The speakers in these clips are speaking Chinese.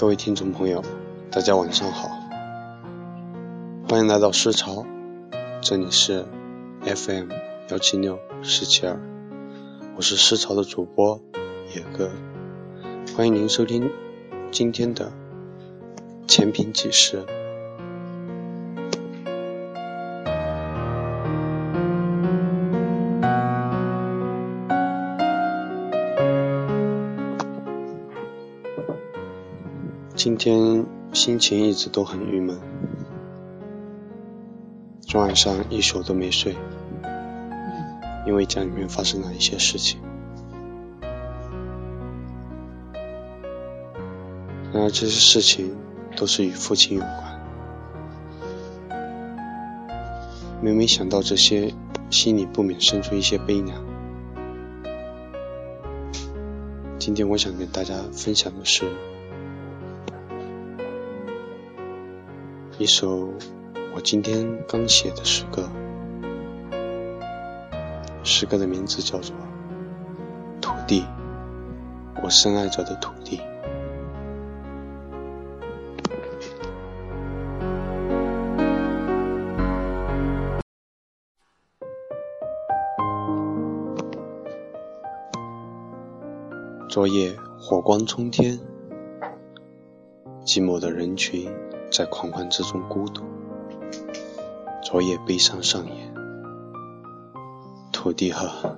各位听众朋友，大家晚上好，欢迎来到诗潮，这里是 FM 幺七六四七二，我是诗潮的主播野哥，欢迎您收听今天的前平几事。今天心情一直都很郁闷，昨晚上一宿都没睡，因为家里面发生了一些事情。然而这些事情都是与父亲有关，每每想到这些，心里不免生出一些悲凉。今天我想跟大家分享的是。一首我今天刚写的诗歌，诗歌的名字叫做《土地》，我深爱着的土地。昨夜火光冲天，寂寞的人群。在狂欢之中孤独，昨夜悲伤上演。土地呵，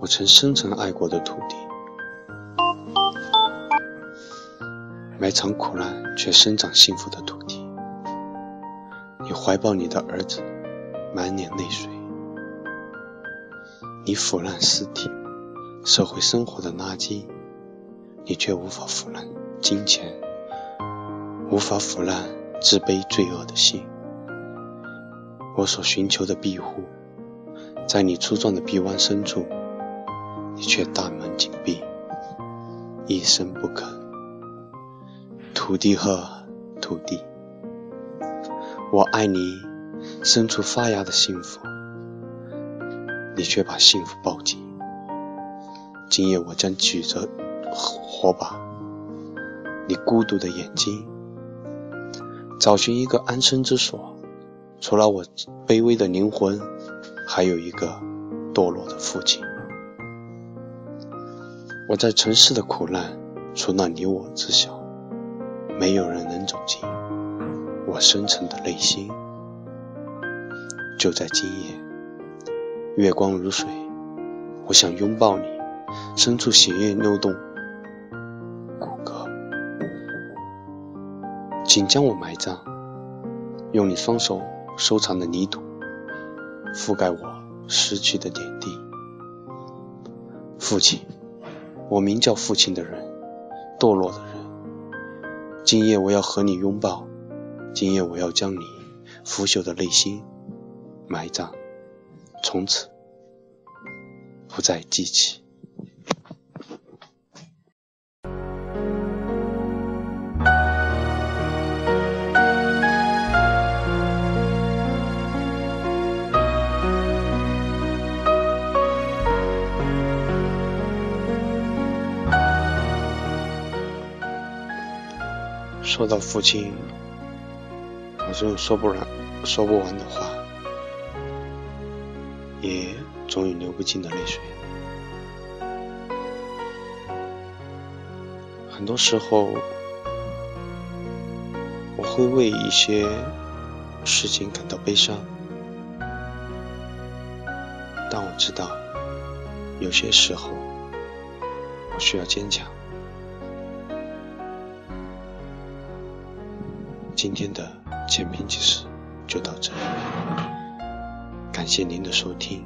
我曾深沉爱过的土地，埋藏苦难却生长幸福的土地。你怀抱你的儿子，满脸泪水；你腐烂尸体，社会生活的垃圾，你却无法腐烂金钱。无法腐烂自卑罪恶的心，我所寻求的庇护，在你粗壮的臂弯深处，你却大门紧闭，一声不吭。土地呵，土地，我爱你深处发芽的幸福，你却把幸福抱紧。今夜我将举着火把，你孤独的眼睛。找寻一个安身之所，除了我卑微的灵魂，还有一个堕落的父亲。我在城市的苦难，除了你我知晓，没有人能走进我深沉的内心。就在今夜，月光如水，我想拥抱你，深处血液流动。请将我埋葬，用你双手收藏的泥土覆盖我失去的点滴。父亲，我名叫父亲的人，堕落的人。今夜我要和你拥抱，今夜我要将你腐朽的内心埋葬，从此不再记起。说到父亲，我总有说不完、说不完的话，也总有流不尽的泪水。很多时候，我会为一些事情感到悲伤，但我知道，有些时候，我需要坚强。今天的前篇纪事就到这里，感谢您的收听。